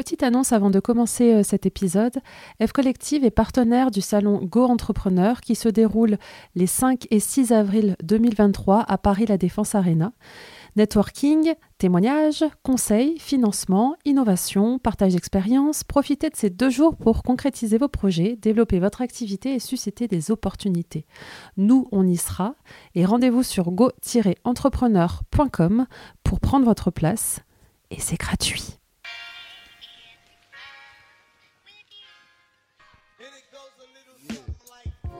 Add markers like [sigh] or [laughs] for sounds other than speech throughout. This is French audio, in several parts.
Petite annonce avant de commencer euh, cet épisode. F Collective est partenaire du salon Go Entrepreneur qui se déroule les 5 et 6 avril 2023 à Paris La Défense Arena. Networking, témoignages, conseils, financement, innovation, partage d'expérience. Profitez de ces deux jours pour concrétiser vos projets, développer votre activité et susciter des opportunités. Nous, on y sera. Et rendez-vous sur go-entrepreneur.com pour prendre votre place. Et c'est gratuit.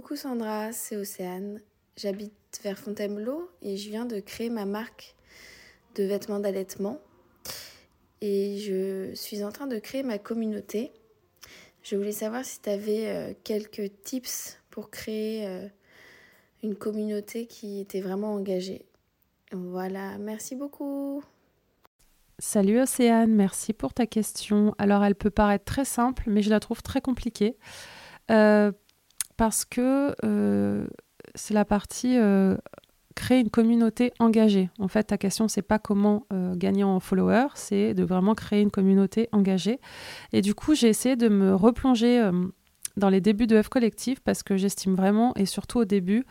Coucou Sandra, c'est Océane. J'habite vers Fontainebleau et je viens de créer ma marque de vêtements d'allaitement. Et je suis en train de créer ma communauté. Je voulais savoir si tu avais euh, quelques tips pour créer euh, une communauté qui était vraiment engagée. Voilà, merci beaucoup. Salut Océane, merci pour ta question. Alors elle peut paraître très simple, mais je la trouve très compliquée. Euh, parce que euh, c'est la partie euh, créer une communauté engagée. En fait, ta question, c'est pas comment euh, gagner en followers, c'est de vraiment créer une communauté engagée. Et du coup, j'ai essayé de me replonger dans les débuts de F Collective parce que j'estime vraiment, et surtout au début,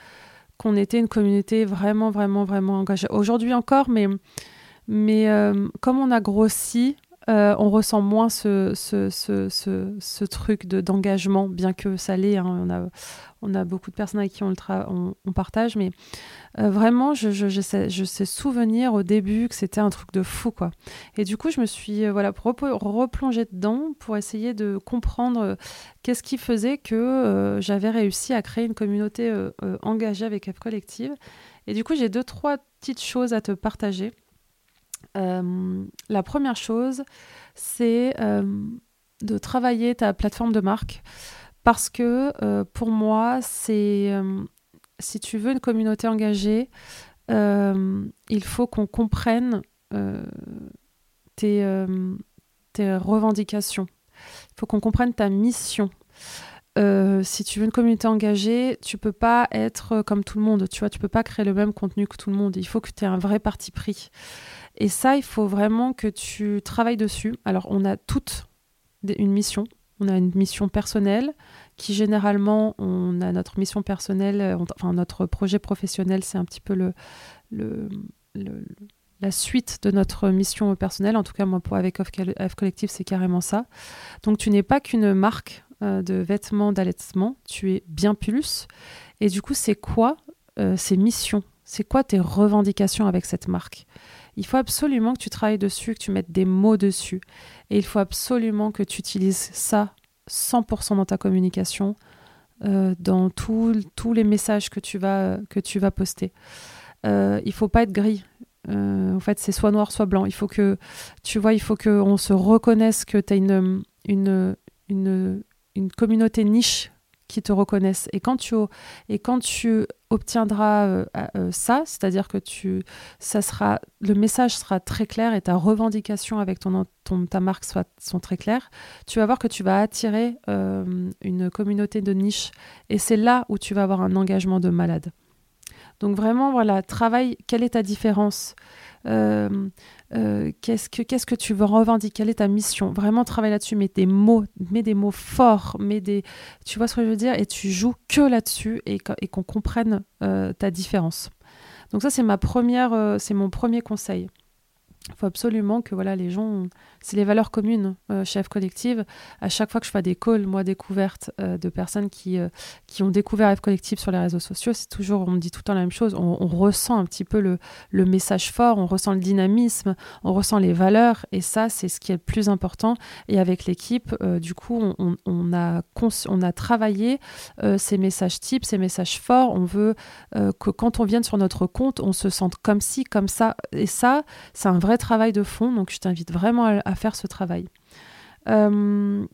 qu'on était une communauté vraiment, vraiment, vraiment engagée. Aujourd'hui encore, mais, mais comme on a grossi, euh, on ressent moins ce, truc d'engagement, bien que ça l'est. Hein. on, a, beaucoup de personnes avec qui on, le on, partage, mais euh, vraiment, je, sais, je, sais, souvenir au début que c'était un truc de fou. quoi. Et du coup, je me suis euh, replongée dedans pour essayer de comprendre qu'est-ce qui faisait que j'avais réussi à créer une communauté engagée avec F Collective. Et du coup, j'ai deux, trois petites choses à te partager. Euh, la première chose, c'est euh, de travailler ta plateforme de marque parce que euh, pour moi, c'est si tu veux une communauté engagée, il faut qu'on comprenne tes, revendications. Il faut qu'on comprenne ta mission. si tu veux une communauté engagée, tu peux pas être comme tout le monde. Tu vois, tu peux pas créer le même contenu que tout le monde. Il faut que tu aies un vrai parti pris. Et ça, il faut vraiment que tu travailles dessus. Alors, on a toutes une mission. On a une mission personnelle qui, généralement, on a notre mission personnelle, euh, enfin, notre projet professionnel, c'est un petit peu la suite de notre mission personnelle. En tout cas, moi, pour avec F Collective, c'est carrément ça. Donc, tu n'es pas qu'une marque euh, de vêtements d'allaitement, tu es bien plus. Et du coup, c'est quoi euh, ces missions? C'est quoi tes revendications avec cette marque? Il faut absolument que tu travailles dessus, que tu mettes des mots dessus. Et il faut absolument que tu utilises ça 100% dans ta communication, euh, dans tous les messages que tu vas, poster. Euh, il faut pas être gris. Euh, en fait, c'est soit noir, soit blanc. Il faut que, tu vois, il faut qu'on se reconnaisse que tu as une communauté niche qui te reconnaissent. Et quand tu, obtiendras euh, euh, ça, c'est-à-dire que tu, ça sera, le message sera très clair et ta revendication avec ton, ton ta marque soit, sont très claires, tu vas voir que tu vas attirer euh, une communauté de niche. Et c'est là où tu vas avoir un engagement de malade. Donc vraiment, voilà, travaille, quelle est ta différence? Euh, euh, qu'est-ce, que, que tu veux revendiquer? Quelle est ta mission? Vraiment travaille là-dessus, mets des mots, mets des mots forts, mets des... tu vois ce que je veux dire? Et tu joues que là-dessus et, et qu'on comprenne euh, ta différence. Donc ça, c'est ma première, c'est mon premier conseil. Il faut absolument que voilà, les gens. C'est les valeurs communes euh, chef Collective. À chaque fois que je fais des calls, moi, découvertes euh, de personnes qui, euh, qui ont découvert F Collective sur les réseaux sociaux, c'est toujours, on me dit tout le temps la même chose. On, ressent un petit peu le, le, message fort, on ressent le dynamisme, on ressent les valeurs. Et ça, c'est ce qui est le plus important. Et avec l'équipe, du coup, on, on, a on a travaillé ces messages types, ces messages forts. On veut que quand on vienne sur notre compte, on se sente comme ci, comme ça. Et ça, c'est un vrai travail de fond, donc je t'invite vraiment à, faire ce travail. Euh,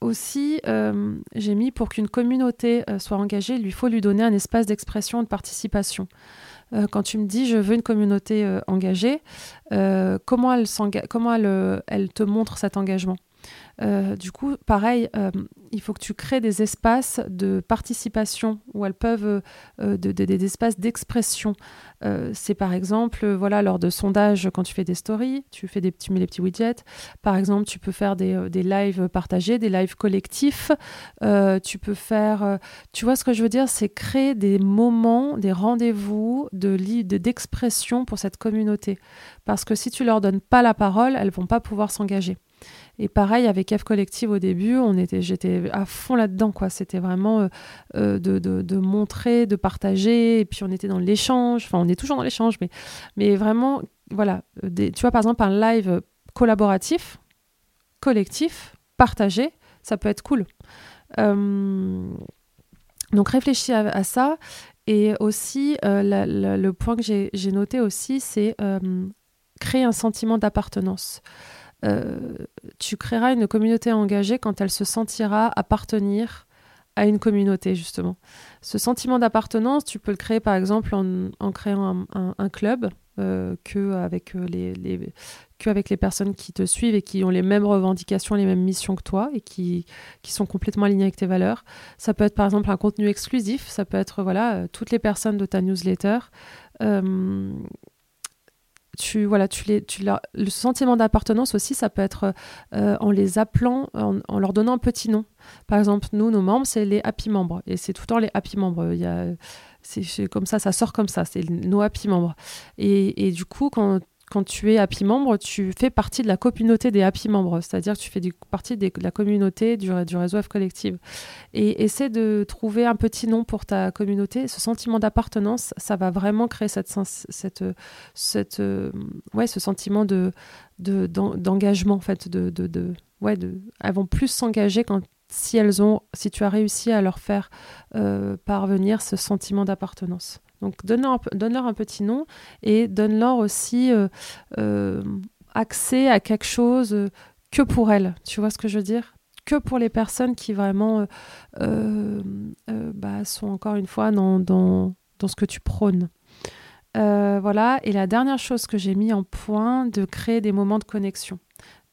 aussi, euh, j'ai mis pour qu'une communauté euh, soit engagée, il lui faut lui donner un espace d'expression et de participation. quand tu me dis je veux une communauté engagée, comment, elle, te montre cet engagement? Euh, du coup, pareil, euh, il faut que tu crées des espaces de participation où elles peuvent, euh, des espaces d'expression. c'est par exemple, voilà, lors de sondages, quand tu fais des stories, tu fais des petits, mets les petits widgets. Par exemple, tu peux faire des, des lives partagés, des lives collectifs. tu peux faire, tu vois ce que je veux dire, c'est créer des moments, des rendez-vous de d'expression pour cette communauté. Parce que si tu leur donnes pas la parole, elles vont pas pouvoir s'engager. Et pareil avec F Collective au début, on était, j'étais à fond là-dedans quoi. C'était vraiment euh, euh, de, de, montrer, de partager, et puis on était dans l'échange. Enfin, on est toujours dans l'échange, mais mais vraiment voilà. Des, tu vois par exemple un live collaboratif, collectif, partagé, ça peut être cool. Euh, donc réfléchis à, ça. Et aussi, le point que j'ai noté aussi, c'est créer un sentiment d'appartenance. Euh, tu créeras une communauté engagée quand elle se sentira appartenir à une communauté, justement. Ce sentiment d'appartenance, tu peux le créer par exemple en, créant un, club euh, que, avec euh, les, que avec les personnes qui te suivent et qui ont les mêmes revendications, les mêmes missions que toi et qui, qui sont complètement alignées avec tes valeurs. Ça peut être par exemple un contenu exclusif, ça peut être voilà, toutes les personnes de ta newsletter tu voilà tu les tu le sentiment d'appartenance aussi ça peut être euh, en les appelant en, leur donnant un petit nom. Par exemple nous nos membres c'est les happy membres. Et c'est tout le temps les happy membres. Il y a c'est comme ça ça sort comme ça. C'est nos happy membres. Et, et du coup quand quand tu es Happy membre, tu fais partie de la communauté des Happy membres, c'est-à-dire tu fais partie de la communauté du, réseau F Collective. Et essaie de trouver un petit nom pour ta communauté. Ce sentiment d'appartenance, ça va vraiment créer cette, euh, ouais, ce sentiment de, d'engagement, en fait. De, ouais, elles vont plus s'engager quand si elles ont, si tu as réussi à leur faire euh, parvenir ce sentiment d'appartenance. Donc donne-leur un, petit nom et donne-leur aussi euh, euh, accès à quelque chose euh, que pour elles. Tu vois ce que je veux dire? Que pour les personnes qui vraiment bah, sont encore une fois dans, ce que tu prônes. voilà, et la dernière chose que j'ai mis en point, de créer des moments de connexion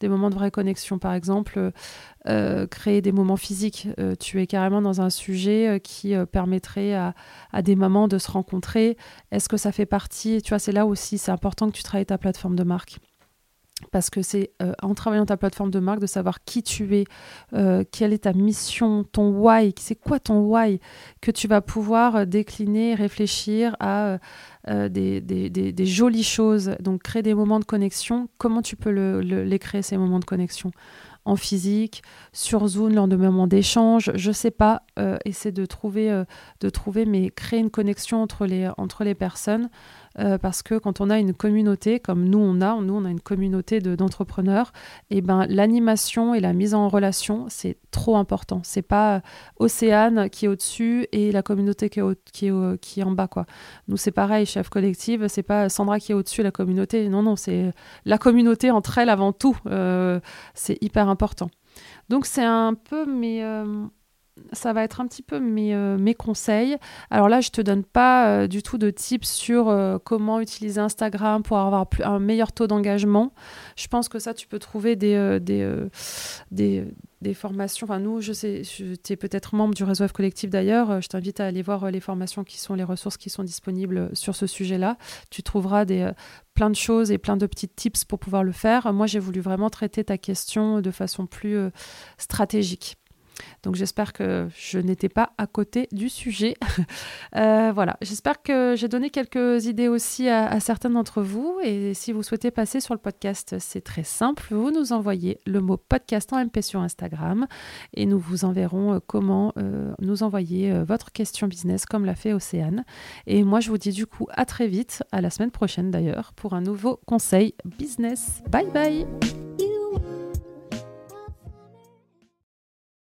des moments de vraie connexion. Par exemple, euh, créer des moments physiques. Euh, tu es carrément dans un sujet euh, qui permettrait à, à, des mamans de se rencontrer. Est-ce que ça fait partie Tu vois, c'est là aussi, c'est important que tu travailles ta plateforme de marque parce que c'est en travaillant ta plateforme de marque de savoir qui tu es, quelle est ta mission, ton why, c'est quoi ton why, que tu vas pouvoir décliner, réfléchir à, euh, des, jolies choses. Donc créer des moments de connexion. Comment tu peux le, les créer, ces moments de connexion? En physique, sur Zoom, lors de moments d'échange, je sais pas, euh, essayer de trouver, euh, de trouver, mais créer une connexion entre les personnes. Euh, parce que quand on a une communauté, comme nous on a, nous on a une communauté d'entrepreneurs, et ben l'animation et la mise en relation, c'est trop important. C'est pas Océane qui est au-dessus et la communauté qui est, qui, est en bas. Quoi. Nous c'est pareil, chef collective, c'est pas Sandra qui est au-dessus la communauté. Non, non, c'est la communauté entre elles avant tout. Euh, c'est hyper important. Donc c'est un peu. Euh, ça va être un petit peu mes, euh, conseils. Alors là, je te donne pas euh, du tout de tips sur euh, comment utiliser Instagram pour avoir un meilleur taux d'engagement. Je pense que ça, tu peux trouver des, des, des, formations. Enfin, nous, je sais, tu es peut-être membre du réseau F Collectif d'ailleurs. Je t'invite à aller voir les formations qui sont, les ressources qui sont disponibles sur ce sujet-là. Tu trouveras des, plein de choses et plein de petits tips pour pouvoir le faire. Moi, j'ai voulu vraiment traiter ta question de façon plus stratégique. Donc j'espère que je n'étais pas à côté du sujet. [laughs] Euh, voilà, j'espère que j'ai donné quelques idées aussi à, certains d'entre vous. Et si vous souhaitez passer sur le podcast, c'est très simple. Vous nous envoyez le mot podcast en MP sur Instagram et nous vous enverrons euh, comment euh, nous envoyer votre question business comme l'a fait Océane. Et moi, je vous dis du coup à très vite, à la semaine prochaine d'ailleurs, pour un nouveau conseil business. Bye bye